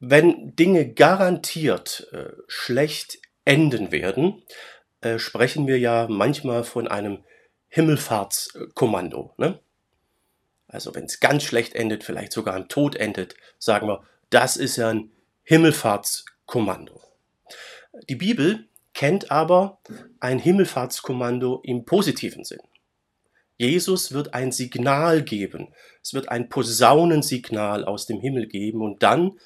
Wenn Dinge garantiert äh, schlecht enden werden, äh, sprechen wir ja manchmal von einem Himmelfahrtskommando. Ne? Also wenn es ganz schlecht endet, vielleicht sogar im Tod endet, sagen wir, das ist ja ein Himmelfahrtskommando. Die Bibel kennt aber ein Himmelfahrtskommando im positiven Sinn. Jesus wird ein Signal geben. Es wird ein Posaunensignal aus dem Himmel geben und dann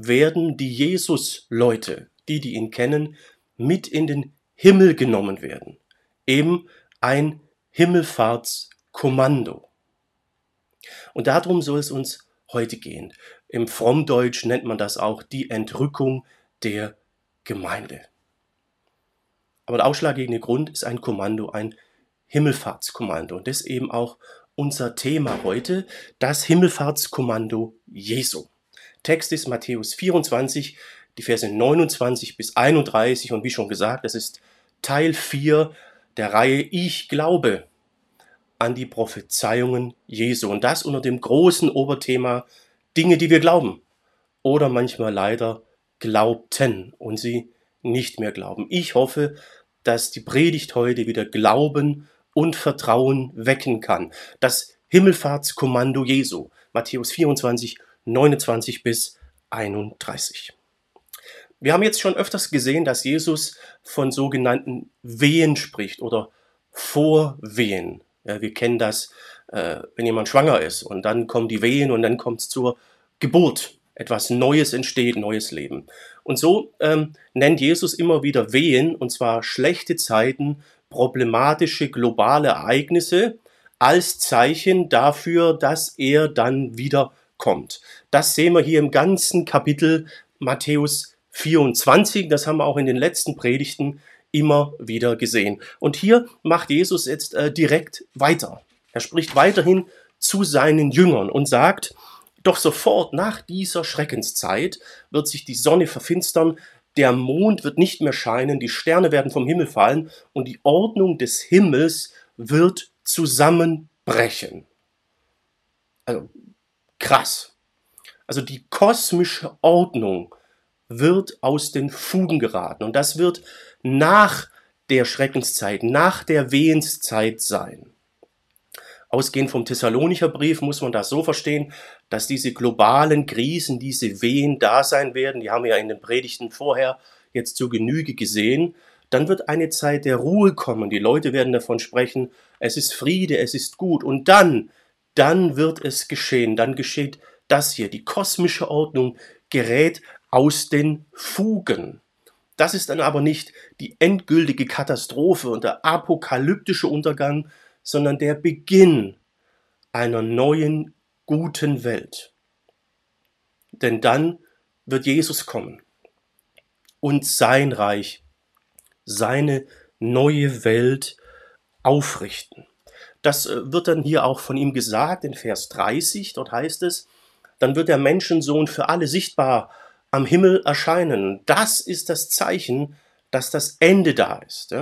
werden die Jesus-Leute, die, die ihn kennen, mit in den Himmel genommen werden. Eben ein Himmelfahrtskommando. Und darum soll es uns heute gehen. Im Frommdeutsch nennt man das auch die Entrückung der Gemeinde. Aber der ausschlaggebende Grund ist ein Kommando, ein Himmelfahrtskommando. Und das ist eben auch unser Thema heute, das Himmelfahrtskommando Jesu. Text ist Matthäus 24, die Verse 29 bis 31 und wie schon gesagt, das ist Teil 4 der Reihe Ich glaube an die Prophezeiungen Jesu und das unter dem großen Oberthema Dinge, die wir glauben oder manchmal leider glaubten und sie nicht mehr glauben. Ich hoffe, dass die Predigt heute wieder Glauben und Vertrauen wecken kann. Das Himmelfahrtskommando Jesu, Matthäus 24, 29 bis 31. Wir haben jetzt schon öfters gesehen, dass Jesus von sogenannten Wehen spricht oder Vorwehen. Ja, wir kennen das, äh, wenn jemand schwanger ist und dann kommen die Wehen und dann kommt es zur Geburt. Etwas Neues entsteht, neues Leben. Und so ähm, nennt Jesus immer wieder Wehen, und zwar schlechte Zeiten, problematische globale Ereignisse, als Zeichen dafür, dass er dann wieder kommt. Das sehen wir hier im ganzen Kapitel Matthäus 24. Das haben wir auch in den letzten Predigten immer wieder gesehen. Und hier macht Jesus jetzt äh, direkt weiter. Er spricht weiterhin zu seinen Jüngern und sagt, doch sofort nach dieser Schreckenszeit wird sich die Sonne verfinstern, der Mond wird nicht mehr scheinen, die Sterne werden vom Himmel fallen und die Ordnung des Himmels wird zusammenbrechen. Also krass. Also die kosmische Ordnung wird aus den Fugen geraten und das wird nach der Schreckenszeit, nach der Wehenszeit sein. Ausgehend vom Thessalonicher Brief muss man das so verstehen, dass diese globalen Krisen, diese Wehen da sein werden. Die haben wir ja in den Predigten vorher jetzt zur Genüge gesehen. Dann wird eine Zeit der Ruhe kommen. Die Leute werden davon sprechen, es ist Friede, es ist gut. Und dann, dann wird es geschehen. Dann geschieht das hier. Die kosmische Ordnung gerät aus den Fugen. Das ist dann aber nicht die endgültige Katastrophe und der apokalyptische Untergang, sondern der Beginn einer neuen, guten Welt. Denn dann wird Jesus kommen und sein Reich, seine neue Welt aufrichten. Das äh, wird dann hier auch von ihm gesagt in Vers 30, dort heißt es, dann wird der Menschensohn für alle sichtbar am Himmel erscheinen. Das ist das Zeichen, dass das Ende da ist.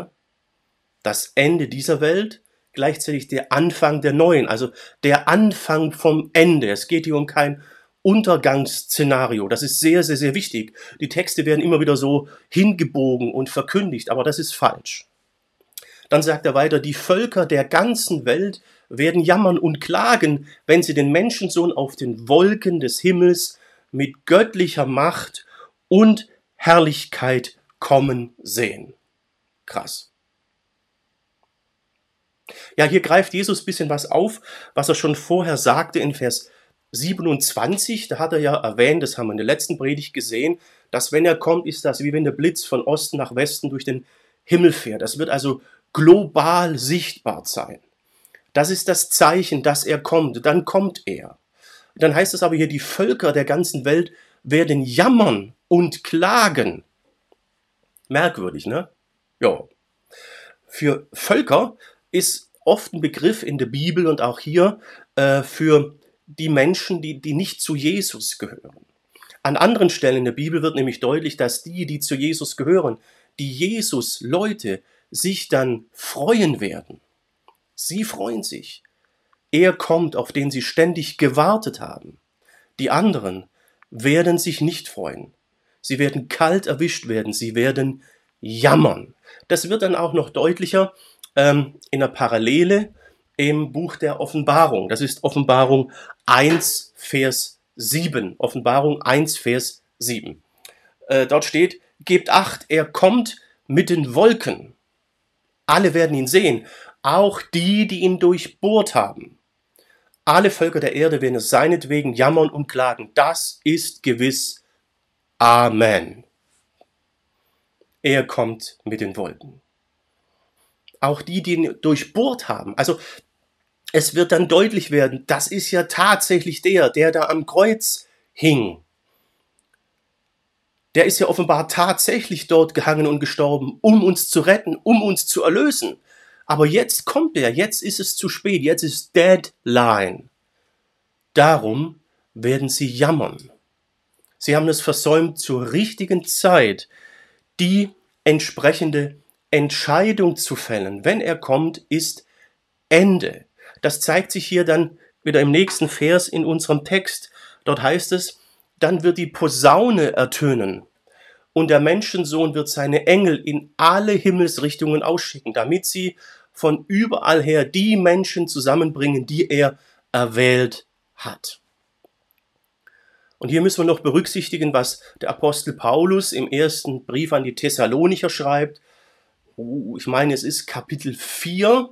Das Ende dieser Welt, gleichzeitig der Anfang der neuen, also der Anfang vom Ende. Es geht hier um kein Untergangsszenario. Das ist sehr, sehr, sehr wichtig. Die Texte werden immer wieder so hingebogen und verkündigt, aber das ist falsch. Dann sagt er weiter, die Völker der ganzen Welt werden jammern und klagen, wenn sie den Menschensohn auf den Wolken des Himmels mit göttlicher Macht und Herrlichkeit kommen sehen. Krass. Ja, hier greift Jesus ein bisschen was auf, was er schon vorher sagte in Vers 27. Da hat er ja erwähnt, das haben wir in der letzten Predigt gesehen, dass wenn er kommt, ist das wie wenn der Blitz von Osten nach Westen durch den Himmel fährt. Das wird also global sichtbar sein. Das ist das Zeichen, dass er kommt. Dann kommt er. Dann heißt es aber hier, die Völker der ganzen Welt werden jammern und klagen. Merkwürdig, ne? Ja. Für Völker ist oft ein Begriff in der Bibel und auch hier äh, für die Menschen, die, die nicht zu Jesus gehören. An anderen Stellen in der Bibel wird nämlich deutlich, dass die, die zu Jesus gehören, die Jesus-Leute, sich dann freuen werden. Sie freuen sich. Er kommt, auf den sie ständig gewartet haben. Die anderen werden sich nicht freuen. Sie werden kalt erwischt werden. Sie werden jammern. Das wird dann auch noch deutlicher ähm, in der Parallele im Buch der Offenbarung. Das ist Offenbarung 1, Vers 7. Offenbarung 1, Vers 7. Äh, dort steht, gebt acht, er kommt mit den Wolken. Alle werden ihn sehen, auch die, die ihn durchbohrt haben. Alle Völker der Erde werden es seinetwegen jammern und klagen. Das ist gewiss. Amen. Er kommt mit den Wolken. Auch die, die ihn durchbohrt haben. Also es wird dann deutlich werden, das ist ja tatsächlich der, der da am Kreuz hing. Der ist ja offenbar tatsächlich dort gehangen und gestorben, um uns zu retten, um uns zu erlösen. Aber jetzt kommt er, jetzt ist es zu spät, jetzt ist Deadline. Darum werden sie jammern. Sie haben es versäumt, zur richtigen Zeit die entsprechende Entscheidung zu fällen. Wenn er kommt, ist Ende. Das zeigt sich hier dann wieder im nächsten Vers in unserem Text. Dort heißt es, dann wird die Posaune ertönen und der Menschensohn wird seine Engel in alle Himmelsrichtungen ausschicken, damit sie von überall her die Menschen zusammenbringen, die er erwählt hat. Und hier müssen wir noch berücksichtigen, was der Apostel Paulus im ersten Brief an die Thessalonicher schreibt. Uh, ich meine, es ist Kapitel 4,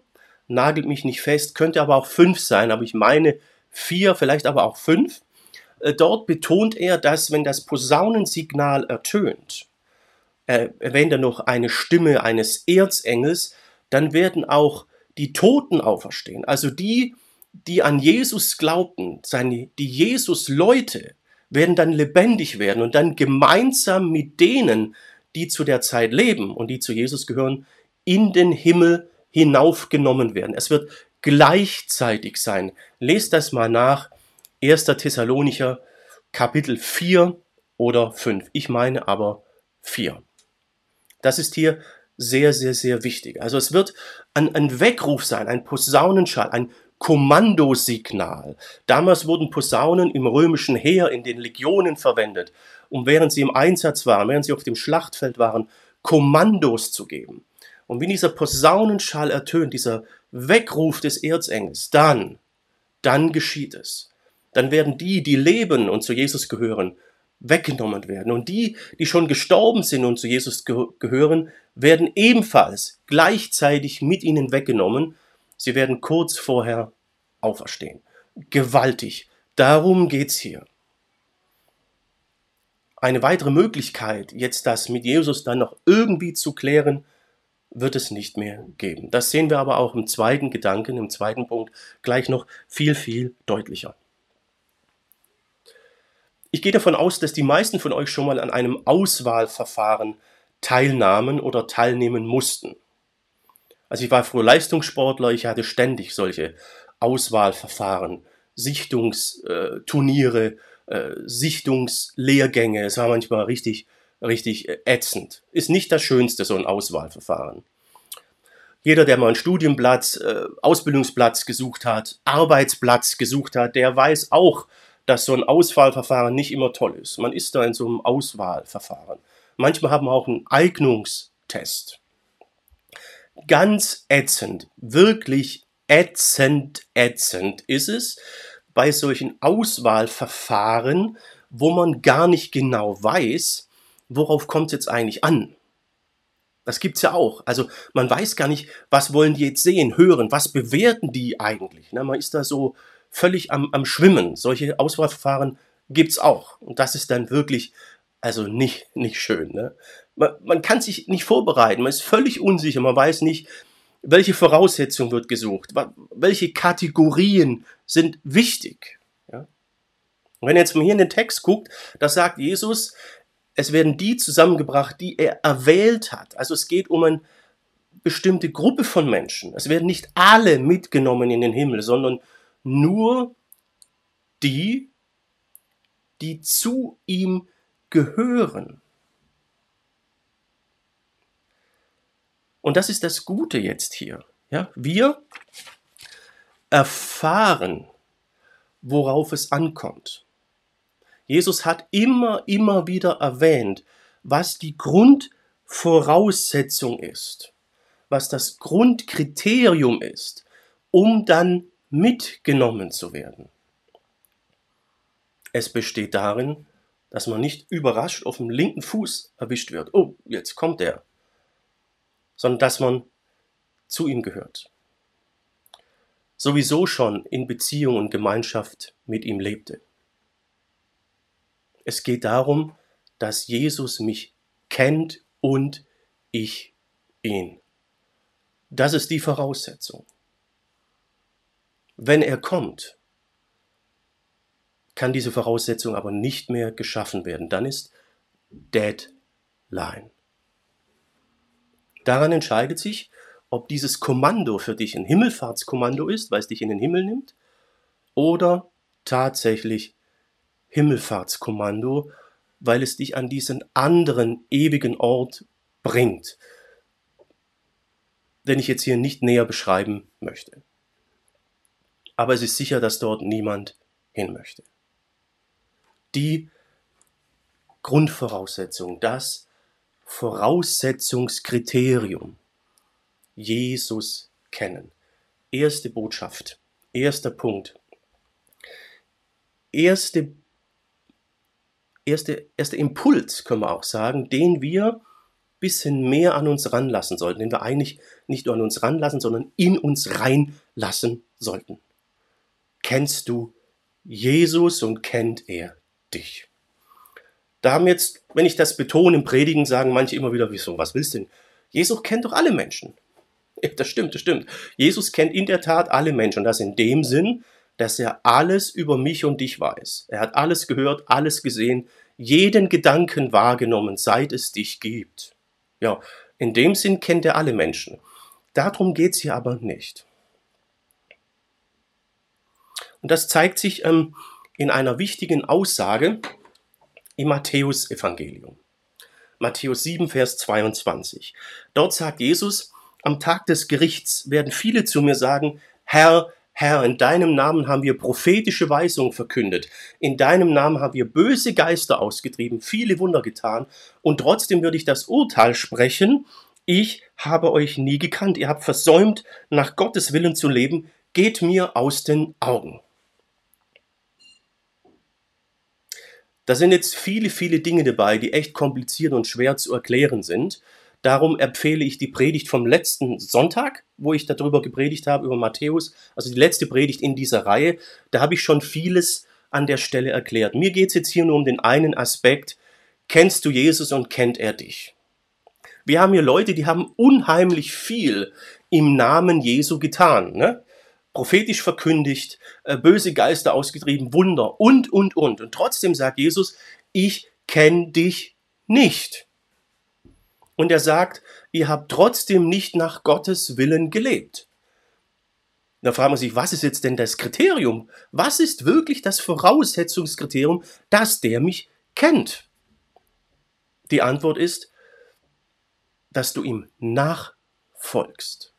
nagelt mich nicht fest, könnte aber auch 5 sein, aber ich meine 4, vielleicht aber auch 5. Äh, dort betont er, dass wenn das Posaunensignal ertönt, er erwähnt er noch eine Stimme eines Erzengels, dann werden auch die Toten auferstehen. Also die, die an Jesus glaubten, seine, die Jesus-Leute, werden dann lebendig werden und dann gemeinsam mit denen, die zu der Zeit leben und die zu Jesus gehören, in den Himmel hinaufgenommen werden. Es wird gleichzeitig sein. Lest das mal nach. 1. Thessalonicher Kapitel 4 oder 5. Ich meine aber 4. Das ist hier sehr, sehr, sehr wichtig. Also es wird ein, ein Weckruf sein, ein Posaunenschall, ein Kommandosignal. Damals wurden Posaunen im römischen Heer in den Legionen verwendet, um während sie im Einsatz waren, während sie auf dem Schlachtfeld waren, Kommandos zu geben. Und wenn dieser Posaunenschall ertönt, dieser Weckruf des Erzengels, dann, dann geschieht es. Dann werden die, die leben und zu Jesus gehören, weggenommen werden. Und die, die schon gestorben sind und zu Jesus ge gehören, werden ebenfalls gleichzeitig mit ihnen weggenommen. Sie werden kurz vorher auferstehen. Gewaltig. Darum geht's hier. Eine weitere Möglichkeit, jetzt das mit Jesus dann noch irgendwie zu klären, wird es nicht mehr geben. Das sehen wir aber auch im zweiten Gedanken, im zweiten Punkt gleich noch viel, viel deutlicher. Ich gehe davon aus, dass die meisten von euch schon mal an einem Auswahlverfahren teilnahmen oder teilnehmen mussten. Also ich war früher Leistungssportler, ich hatte ständig solche Auswahlverfahren, Sichtungsturniere, äh, Sichtungslehrgänge. Es war manchmal richtig, richtig äh, ätzend. Ist nicht das Schönste, so ein Auswahlverfahren. Jeder, der mal einen Studienplatz, äh, Ausbildungsplatz gesucht hat, Arbeitsplatz gesucht hat, der weiß auch, dass so ein Auswahlverfahren nicht immer toll ist. Man ist da in so einem Auswahlverfahren. Manchmal haben wir auch einen Eignungstest. Ganz ätzend, wirklich ätzend, ätzend ist es bei solchen Auswahlverfahren, wo man gar nicht genau weiß, worauf kommt es jetzt eigentlich an. Das gibt's ja auch. Also man weiß gar nicht, was wollen die jetzt sehen, hören, was bewerten die eigentlich. Ne? Man ist da so völlig am, am Schwimmen. Solche Auswahlverfahren gibt's auch. Und das ist dann wirklich, also nicht, nicht schön. Ne? Man, man kann sich nicht vorbereiten, man ist völlig unsicher, man weiß nicht, welche Voraussetzung wird gesucht, welche Kategorien sind wichtig. Ja? Und wenn ihr jetzt mal hier in den Text guckt, da sagt Jesus, es werden die zusammengebracht, die er erwählt hat. Also es geht um eine bestimmte Gruppe von Menschen. Es werden nicht alle mitgenommen in den Himmel, sondern nur die, die zu ihm gehören. Und das ist das Gute jetzt hier. Ja, wir erfahren, worauf es ankommt. Jesus hat immer, immer wieder erwähnt, was die Grundvoraussetzung ist, was das Grundkriterium ist, um dann mitgenommen zu werden. Es besteht darin, dass man nicht überrascht auf dem linken Fuß erwischt wird. Oh, jetzt kommt er. Sondern dass man zu ihm gehört. Sowieso schon in Beziehung und Gemeinschaft mit ihm lebte. Es geht darum, dass Jesus mich kennt und ich ihn. Das ist die Voraussetzung. Wenn er kommt, kann diese Voraussetzung aber nicht mehr geschaffen werden. Dann ist Deadline. Daran entscheidet sich, ob dieses Kommando für dich ein Himmelfahrtskommando ist, weil es dich in den Himmel nimmt, oder tatsächlich Himmelfahrtskommando, weil es dich an diesen anderen ewigen Ort bringt, den ich jetzt hier nicht näher beschreiben möchte. Aber es ist sicher, dass dort niemand hin möchte die Grundvoraussetzung, das Voraussetzungskriterium. Jesus kennen. Erste Botschaft, erster Punkt. Erste, erste, erster Impuls, können wir auch sagen, den wir bisschen mehr an uns ranlassen sollten, den wir eigentlich nicht nur an uns ranlassen, sondern in uns reinlassen sollten. Kennst du Jesus und kennt er dich. Da haben jetzt, wenn ich das betone im Predigen, sagen manche immer wieder, wieso, was willst du denn? Jesus kennt doch alle Menschen. Ja, das stimmt, das stimmt. Jesus kennt in der Tat alle Menschen und das in dem Sinn, dass er alles über mich und dich weiß. Er hat alles gehört, alles gesehen, jeden Gedanken wahrgenommen, seit es dich gibt. Ja, in dem Sinn kennt er alle Menschen. Darum geht es hier aber nicht. Und das zeigt sich ähm, in einer wichtigen Aussage im Matthäusevangelium. Matthäus 7, Vers 22. Dort sagt Jesus, am Tag des Gerichts werden viele zu mir sagen, Herr, Herr, in deinem Namen haben wir prophetische Weisungen verkündet, in deinem Namen haben wir böse Geister ausgetrieben, viele Wunder getan, und trotzdem würde ich das Urteil sprechen, ich habe euch nie gekannt, ihr habt versäumt, nach Gottes Willen zu leben, geht mir aus den Augen. Da sind jetzt viele, viele Dinge dabei, die echt kompliziert und schwer zu erklären sind. Darum empfehle ich die Predigt vom letzten Sonntag, wo ich darüber gepredigt habe, über Matthäus, also die letzte Predigt in dieser Reihe. Da habe ich schon vieles an der Stelle erklärt. Mir geht es jetzt hier nur um den einen Aspekt. Kennst du Jesus und kennt er dich? Wir haben hier Leute, die haben unheimlich viel im Namen Jesu getan. Ne? Prophetisch verkündigt, äh, böse Geister ausgetrieben, Wunder und, und, und. Und trotzdem sagt Jesus, ich kenne dich nicht. Und er sagt, ihr habt trotzdem nicht nach Gottes Willen gelebt. Da fragt man sich, was ist jetzt denn das Kriterium? Was ist wirklich das Voraussetzungskriterium, dass der mich kennt? Die Antwort ist, dass du ihm nachfolgst.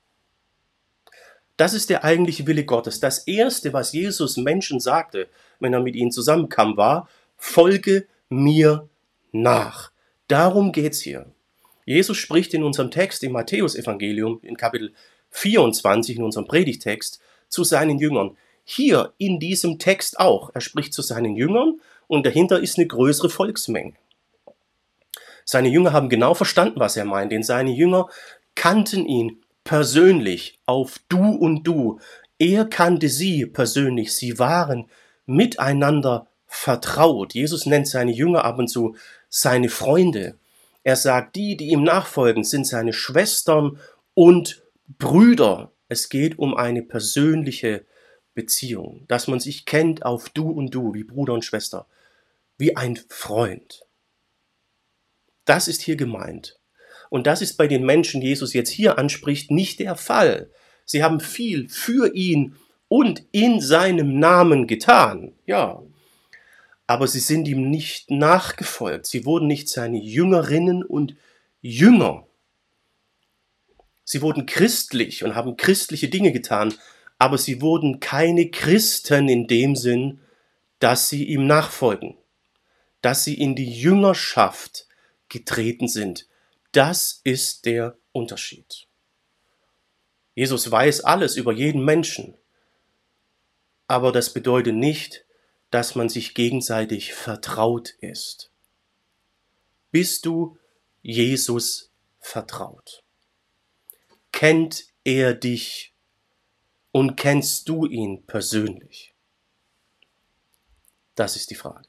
Das ist der eigentliche Wille Gottes. Das Erste, was Jesus Menschen sagte, wenn er mit ihnen zusammenkam, war, folge mir nach. Darum geht's hier. Jesus spricht in unserem Text im Matthäusevangelium in Kapitel 24 in unserem Predigtext zu seinen Jüngern. Hier in diesem Text auch. Er spricht zu seinen Jüngern und dahinter ist eine größere Volksmenge. Seine Jünger haben genau verstanden, was er meint, denn seine Jünger kannten ihn persönlich auf Du und Du. Er kannte sie persönlich. Sie waren miteinander vertraut. Jesus nennt seine Jünger ab und zu seine Freunde. Er sagt, die, die ihm nachfolgen, sind seine Schwestern und Brüder. Es geht um eine persönliche Beziehung, dass man sich kennt auf Du und Du, wie Bruder und Schwester, wie ein Freund. Das ist hier gemeint. Und das ist bei den Menschen, die Jesus jetzt hier anspricht, nicht der Fall. Sie haben viel für ihn und in seinem Namen getan. Ja. Aber sie sind ihm nicht nachgefolgt. Sie wurden nicht seine Jüngerinnen und Jünger. Sie wurden christlich und haben christliche Dinge getan, aber sie wurden keine Christen in dem Sinn, dass sie ihm nachfolgen. dass sie in die Jüngerschaft getreten sind. Das ist der Unterschied. Jesus weiß alles über jeden Menschen, aber das bedeutet nicht, dass man sich gegenseitig vertraut ist. Bist du Jesus vertraut? Kennt er dich und kennst du ihn persönlich? Das ist die Frage.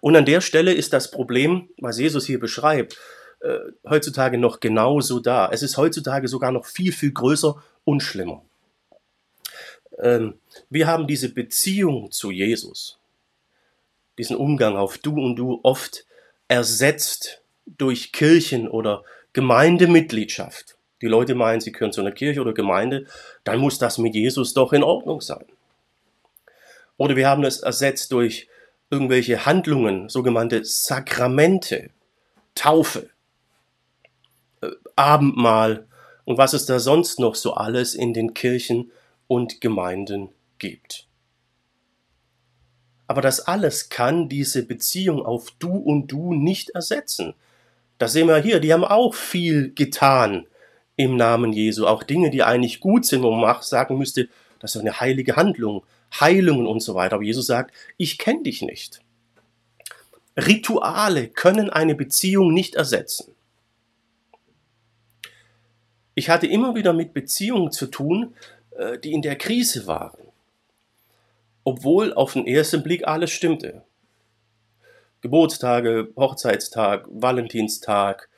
Und an der Stelle ist das Problem, was Jesus hier beschreibt, äh, heutzutage noch genauso da. Es ist heutzutage sogar noch viel, viel größer und schlimmer. Ähm, wir haben diese Beziehung zu Jesus, diesen Umgang auf Du und Du oft ersetzt durch Kirchen oder Gemeindemitgliedschaft. Die Leute meinen, sie gehören zu einer Kirche oder Gemeinde, dann muss das mit Jesus doch in Ordnung sein. Oder wir haben es ersetzt durch irgendwelche Handlungen, sogenannte Sakramente, Taufe, Abendmahl und was es da sonst noch so alles in den Kirchen und Gemeinden gibt. Aber das alles kann diese Beziehung auf Du und Du nicht ersetzen. Das sehen wir hier, die haben auch viel getan im Namen Jesu. Auch Dinge, die eigentlich gut sind, wo man sagen müsste, das ist eine heilige Handlung, Heilungen und so weiter. Aber Jesus sagt, ich kenne dich nicht. Rituale können eine Beziehung nicht ersetzen. Ich hatte immer wieder mit Beziehungen zu tun, äh, die in der Krise waren. Obwohl auf den ersten Blick alles stimmte. Geburtstage, Hochzeitstag, Valentinstag,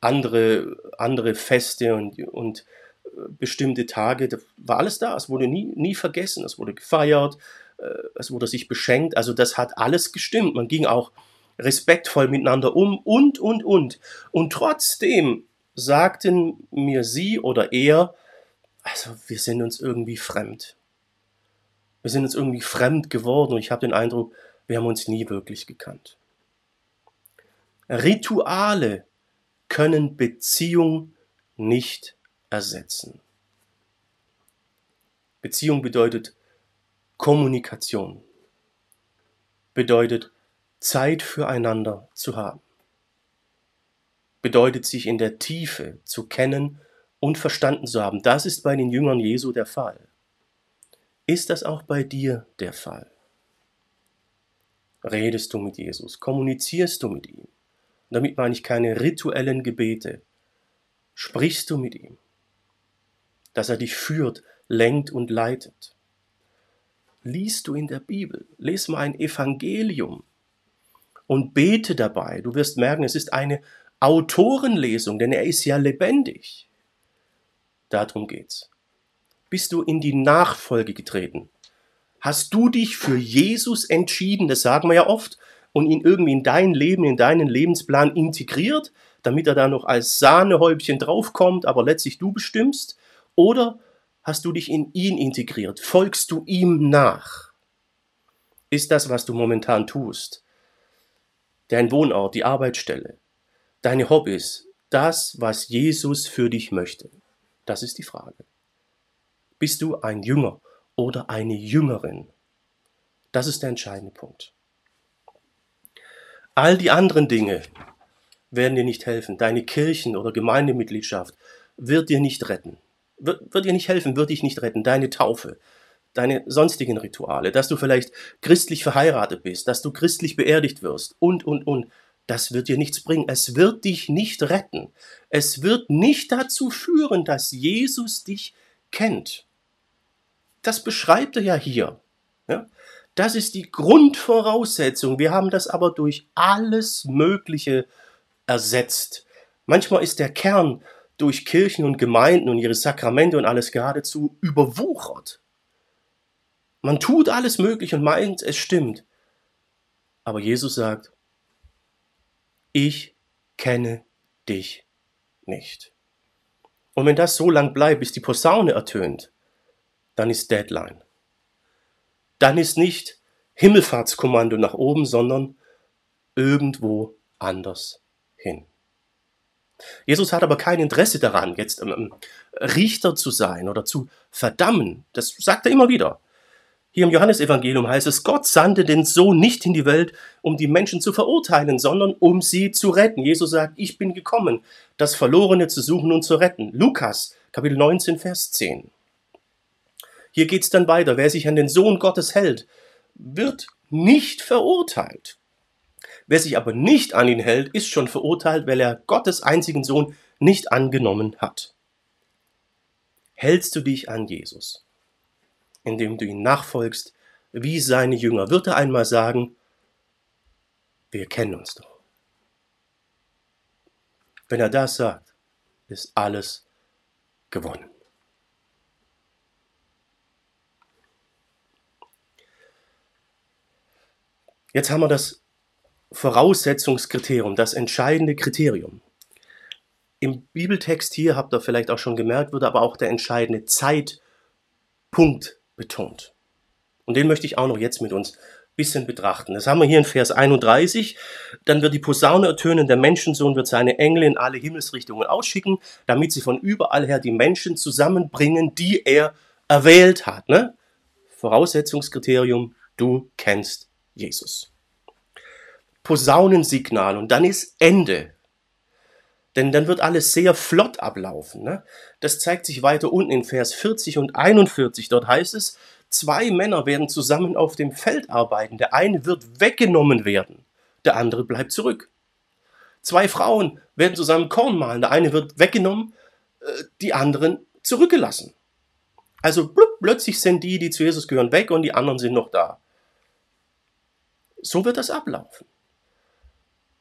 andere, andere Feste und, und äh, bestimmte Tage, da war alles da. Es wurde nie, nie vergessen, es wurde gefeiert, äh, es wurde sich beschenkt. Also das hat alles gestimmt. Man ging auch respektvoll miteinander um und, und, und. Und trotzdem sagten mir sie oder er, also wir sind uns irgendwie fremd. Wir sind uns irgendwie fremd geworden und ich habe den Eindruck, wir haben uns nie wirklich gekannt. Rituale können Beziehung nicht ersetzen. Beziehung bedeutet Kommunikation, bedeutet Zeit füreinander zu haben, bedeutet sich in der Tiefe zu kennen und verstanden zu haben. Das ist bei den Jüngern Jesu der Fall. Ist das auch bei dir der Fall? Redest du mit Jesus? Kommunizierst du mit ihm? damit meine ich keine rituellen Gebete. Sprichst du mit ihm? Dass er dich führt, lenkt und leitet. Liest du in der Bibel? Lies mal ein Evangelium und bete dabei. Du wirst merken, es ist eine Autorenlesung, denn er ist ja lebendig. Darum geht's. Bist du in die Nachfolge getreten? Hast du dich für Jesus entschieden? Das sagen wir ja oft. Und ihn irgendwie in dein Leben, in deinen Lebensplan integriert, damit er da noch als Sahnehäubchen draufkommt, aber letztlich du bestimmst? Oder hast du dich in ihn integriert? Folgst du ihm nach? Ist das, was du momentan tust? Dein Wohnort, die Arbeitsstelle, deine Hobbys, das, was Jesus für dich möchte? Das ist die Frage. Bist du ein Jünger oder eine Jüngerin? Das ist der entscheidende Punkt. All die anderen Dinge werden dir nicht helfen. Deine Kirchen- oder Gemeindemitgliedschaft wird dir nicht retten. Wird, wird dir nicht helfen, wird dich nicht retten. Deine Taufe, deine sonstigen Rituale, dass du vielleicht christlich verheiratet bist, dass du christlich beerdigt wirst und, und, und das wird dir nichts bringen. Es wird dich nicht retten. Es wird nicht dazu führen, dass Jesus dich kennt. Das beschreibt er ja hier. Ja? Das ist die Grundvoraussetzung. Wir haben das aber durch alles Mögliche ersetzt. Manchmal ist der Kern durch Kirchen und Gemeinden und ihre Sakramente und alles geradezu überwuchert. Man tut alles Mögliche und meint, es stimmt. Aber Jesus sagt, ich kenne dich nicht. Und wenn das so lang bleibt, bis die Posaune ertönt, dann ist Deadline. Dann ist nicht Himmelfahrtskommando nach oben, sondern irgendwo anders hin. Jesus hat aber kein Interesse daran, jetzt ähm, Richter zu sein oder zu verdammen. Das sagt er immer wieder. Hier im Johannesevangelium heißt es, Gott sandte den Sohn nicht in die Welt, um die Menschen zu verurteilen, sondern um sie zu retten. Jesus sagt, ich bin gekommen, das Verlorene zu suchen und zu retten. Lukas, Kapitel 19, Vers 10. Hier geht's dann weiter. Wer sich an den Sohn Gottes hält, wird nicht verurteilt. Wer sich aber nicht an ihn hält, ist schon verurteilt, weil er Gottes einzigen Sohn nicht angenommen hat. Hältst du dich an Jesus? Indem du ihn nachfolgst, wie seine Jünger, wird er einmal sagen, wir kennen uns doch. Wenn er das sagt, ist alles gewonnen. Jetzt haben wir das Voraussetzungskriterium, das entscheidende Kriterium. Im Bibeltext hier, habt ihr vielleicht auch schon gemerkt, wird aber auch der entscheidende Zeitpunkt betont. Und den möchte ich auch noch jetzt mit uns bisschen betrachten. Das haben wir hier in Vers 31. Dann wird die Posaune ertönen, der Menschensohn wird seine Engel in alle Himmelsrichtungen ausschicken, damit sie von überall her die Menschen zusammenbringen, die er erwählt hat. Ne? Voraussetzungskriterium, du kennst Jesus. Posaunensignal und dann ist Ende. Denn dann wird alles sehr flott ablaufen. Ne? Das zeigt sich weiter unten in Vers 40 und 41. Dort heißt es, zwei Männer werden zusammen auf dem Feld arbeiten. Der eine wird weggenommen werden, der andere bleibt zurück. Zwei Frauen werden zusammen Korn mahlen. Der eine wird weggenommen, äh, die anderen zurückgelassen. Also blub, plötzlich sind die, die zu Jesus gehören, weg und die anderen sind noch da. So wird das ablaufen.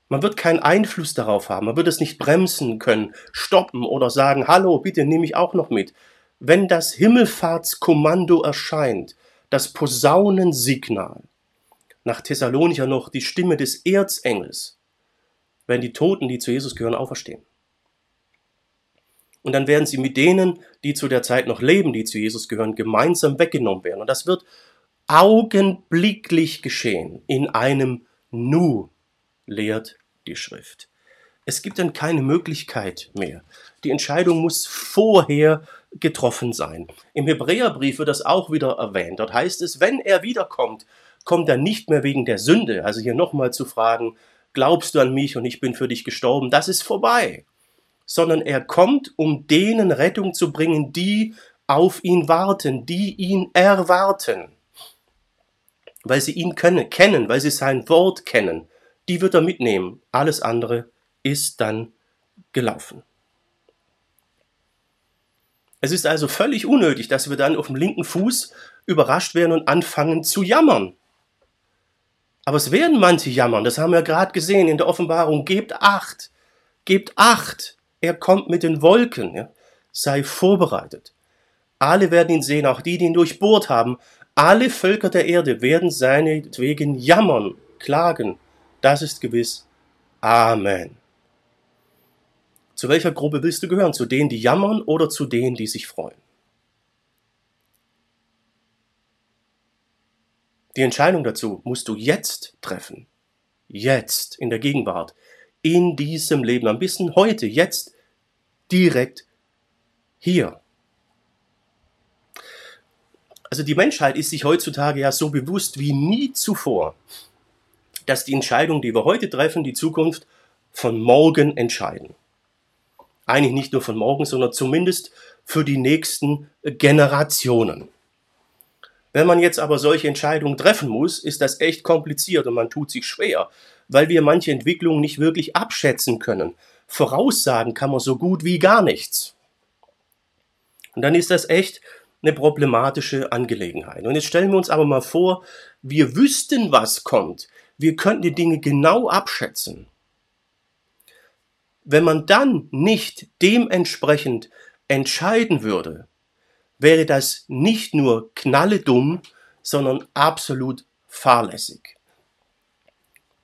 Man wird keinen Einfluss darauf haben. Man wird es nicht bremsen können, stoppen oder sagen, hallo, bitte nehme ich auch noch mit. Wenn das Himmelfahrtskommando erscheint, das Posaunensignal, nach Thessalonicher noch die Stimme des Erzengels, werden die Toten, die zu Jesus gehören, auferstehen. Und dann werden sie mit denen, die zu der Zeit noch leben, die zu Jesus gehören, gemeinsam weggenommen werden. Und das wird augenblicklich geschehen, in einem Nu, lehrt die Schrift. Es gibt dann keine Möglichkeit mehr. Die Entscheidung muss vorher getroffen sein. Im Hebräerbrief wird das auch wieder erwähnt. Dort heißt es, wenn er wiederkommt, kommt er nicht mehr wegen der Sünde. Also hier nochmal zu fragen, glaubst du an mich und ich bin für dich gestorben, das ist vorbei. Sondern er kommt, um denen Rettung zu bringen, die auf ihn warten, die ihn erwarten. Weil sie ihn können, kennen, weil sie sein Wort kennen die wird er mitnehmen. Alles andere ist dann gelaufen. Es ist also völlig unnötig, dass wir dann auf dem linken Fuß überrascht werden und anfangen zu jammern. Aber es werden manche jammern, das haben wir gerade gesehen in der Offenbarung. Gebt acht, gebt acht, er kommt mit den Wolken, ja? sei vorbereitet. Alle werden ihn sehen, auch die, die ihn durchbohrt haben. Alle Völker der Erde werden seinetwegen jammern, klagen das ist gewiss. Amen. Zu welcher Gruppe willst du gehören? Zu denen, die jammern oder zu denen, die sich freuen? Die Entscheidung dazu musst du jetzt treffen. Jetzt, in der Gegenwart, in diesem Leben, am besten heute, jetzt, direkt hier. Also die Menschheit ist sich heutzutage ja so bewusst wie nie zuvor, dass die Entscheidungen, die wir heute treffen, die Zukunft von morgen entscheiden. Eigentlich nicht nur von morgen, sondern zumindest für die nächsten Generationen. Wenn man jetzt aber solche Entscheidungen treffen muss, ist das echt kompliziert und man tut sich schwer, weil wir manche Entwicklungen nicht wirklich abschätzen können. Voraussagen kann man so gut wie gar nichts. Und dann ist das echt eine problematische Angelegenheit. Und jetzt stellen wir uns aber mal vor, wir wüssten, was kommt wir könnten die Dinge genau abschätzen. Wenn man dann nicht dementsprechend entscheiden würde, wäre das nicht nur knalledumm, sondern absolut fahrlässig.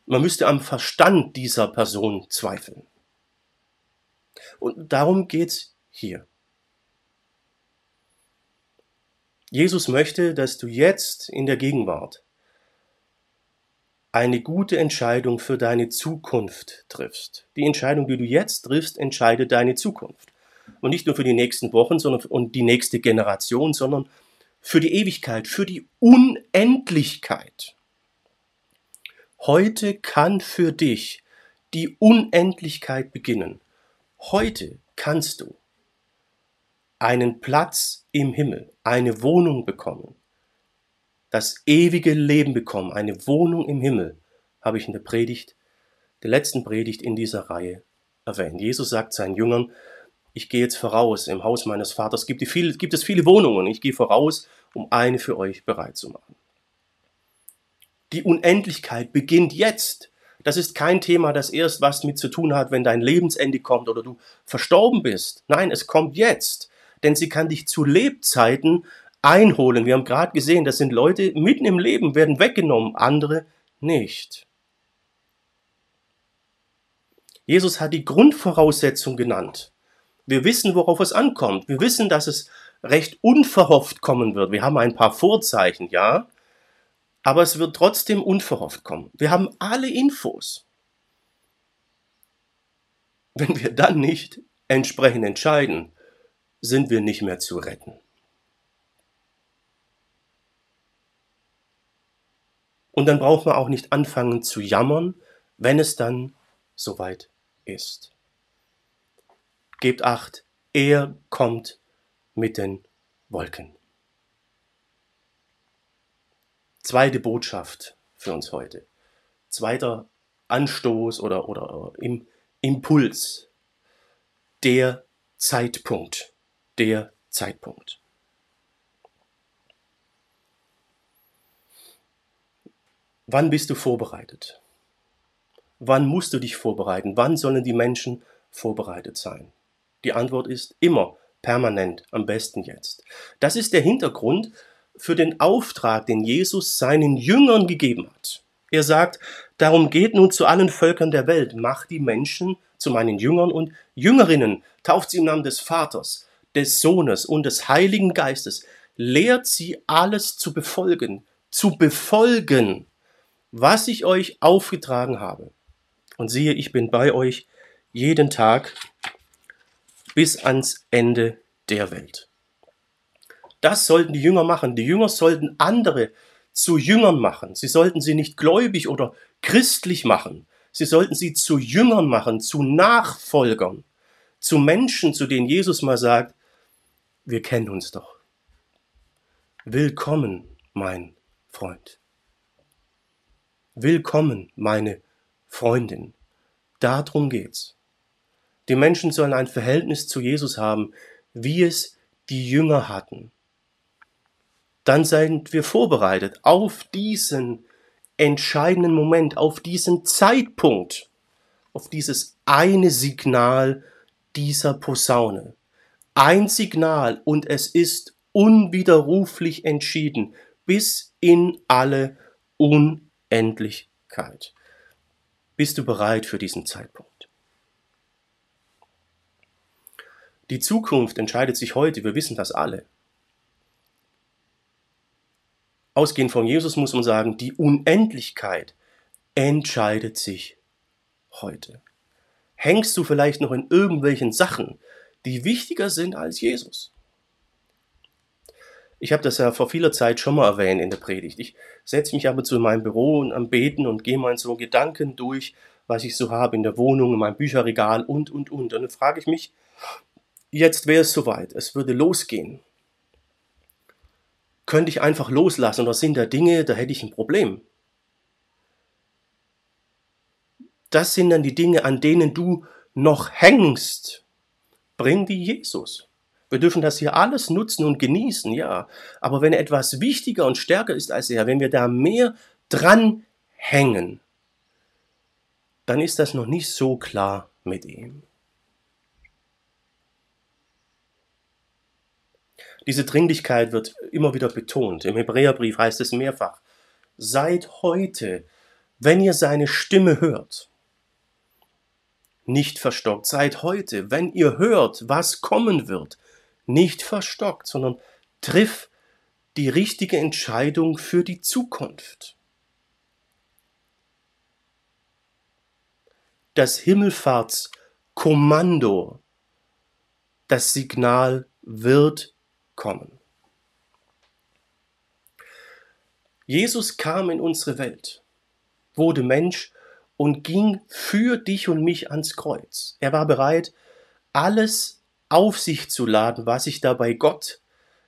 Man müsste am Verstand dieser Person zweifeln. Und darum geht's hier. Jesus möchte, dass du jetzt in der Gegenwart eine gute Entscheidung für deine Zukunft triffst. Die Entscheidung, die du jetzt triffst, entscheidet deine Zukunft. Und nicht nur für die nächsten Wochen sondern und die nächste Generation, sondern für die Ewigkeit, für die Unendlichkeit. Heute kann für dich die Unendlichkeit beginnen. Heute kannst du einen Platz im Himmel, eine Wohnung bekommen, das ewige Leben bekommen, eine Wohnung im Himmel, habe ich in der Predigt, der letzten Predigt in dieser Reihe erwähnt. Jesus sagt seinen Jüngern, ich gehe jetzt voraus, im Haus meines Vaters gibt, viele, gibt es viele Wohnungen, ich gehe voraus, um eine für euch bereit zu machen. Die Unendlichkeit beginnt jetzt. Das ist kein Thema, das erst was mit zu tun hat, wenn dein Lebensende kommt oder du verstorben bist. Nein, es kommt jetzt. Denn sie kann dich zu Lebzeiten einholen. Wir haben gerade gesehen, das sind Leute mitten im Leben, werden weggenommen, andere nicht. Jesus hat die Grundvoraussetzung genannt. Wir wissen, worauf es ankommt. Wir wissen, dass es recht unverhofft kommen wird. Wir haben ein paar Vorzeichen, ja, aber es wird trotzdem unverhofft kommen. Wir haben alle Infos. Wenn wir dann nicht entsprechend entscheiden, sind wir nicht mehr zu retten. Und dann braucht man auch nicht anfangen zu jammern, wenn es dann soweit ist. Gebt acht, er kommt mit den Wolken. Zweite Botschaft für uns heute. Zweiter Anstoß oder, oder im Impuls. Der Zeitpunkt. Der Zeitpunkt. Wann bist du vorbereitet? Wann musst du dich vorbereiten? Wann sollen die Menschen vorbereitet sein? Die Antwort ist immer, permanent, am besten jetzt. Das ist der Hintergrund für den Auftrag, den Jesus seinen Jüngern gegeben hat. Er sagt, darum geht nun zu allen Völkern der Welt, macht die Menschen zu meinen Jüngern und Jüngerinnen, tauft sie im Namen des Vaters, des Sohnes und des Heiligen Geistes, lehrt sie alles zu befolgen, zu befolgen, was ich euch aufgetragen habe. Und siehe, ich bin bei euch jeden Tag bis ans Ende der Welt. Das sollten die Jünger machen. Die Jünger sollten andere zu Jüngern machen. Sie sollten sie nicht gläubig oder christlich machen. Sie sollten sie zu Jüngern machen, zu Nachfolgern, zu Menschen, zu denen Jesus mal sagt, wir kennen uns doch. Willkommen, mein Freund. Willkommen, meine Freundin. Darum geht's. Die Menschen sollen ein Verhältnis zu Jesus haben, wie es die Jünger hatten. Dann sind wir vorbereitet auf diesen entscheidenden Moment, auf diesen Zeitpunkt, auf dieses eine Signal dieser Posaune. Ein Signal und es ist unwiderruflich entschieden bis in alle Unendlichkeit. Bist du bereit für diesen Zeitpunkt? Die Zukunft entscheidet sich heute, wir wissen das alle. Ausgehend von Jesus muss man sagen, die Unendlichkeit entscheidet sich heute. Hängst du vielleicht noch in irgendwelchen Sachen, die wichtiger sind als Jesus? Ich habe das ja vor vieler Zeit schon mal erwähnt in der Predigt. Ich setze mich aber zu in meinem Büro und am Beten und gehe mal so Gedanken durch, was ich so habe in der Wohnung, in meinem Bücherregal und, und, und. Und dann frage ich mich, jetzt wäre es soweit, es würde losgehen. Könnte ich einfach loslassen oder sind da Dinge, da hätte ich ein Problem. Das sind dann die Dinge, an denen du noch hängst. Bring die Jesus. Wir dürfen das hier alles nutzen und genießen, ja. Aber wenn etwas wichtiger und stärker ist als er, wenn wir da mehr dran hängen, dann ist das noch nicht so klar mit ihm. Diese Dringlichkeit wird immer wieder betont. Im Hebräerbrief heißt es mehrfach, seid heute, wenn ihr seine Stimme hört, nicht verstockt. Seid heute, wenn ihr hört, was kommen wird, nicht verstockt, sondern triff die richtige Entscheidung für die Zukunft. Das Himmelfahrtskommando, das Signal wird kommen. Jesus kam in unsere Welt, wurde Mensch und ging für dich und mich ans Kreuz. Er war bereit, alles auf sich zu laden, was sich dabei Gott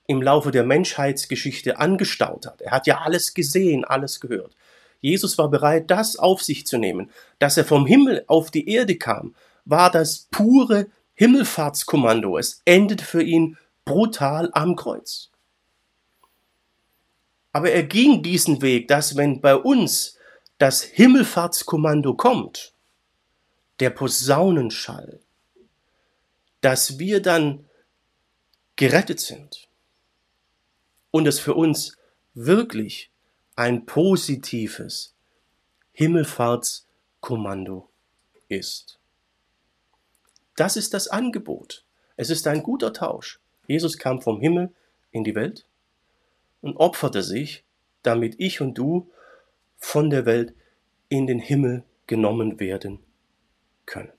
im Laufe der Menschheitsgeschichte angestaut hat. Er hat ja alles gesehen, alles gehört. Jesus war bereit, das auf sich zu nehmen. Dass er vom Himmel auf die Erde kam, war das pure Himmelfahrtskommando. Es endete für ihn brutal am Kreuz. Aber er ging diesen Weg, dass wenn bei uns das Himmelfahrtskommando kommt, der Posaunenschall, dass wir dann gerettet sind und es für uns wirklich ein positives Himmelfahrtskommando ist. Das ist das Angebot. Es ist ein guter Tausch. Jesus kam vom Himmel in die Welt und opferte sich, damit ich und du von der Welt in den Himmel genommen werden können.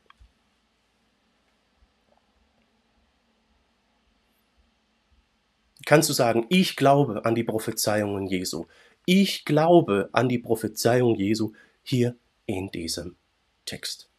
Kannst du sagen, ich glaube an die Prophezeiungen Jesu. Ich glaube an die Prophezeiung Jesu hier in diesem Text.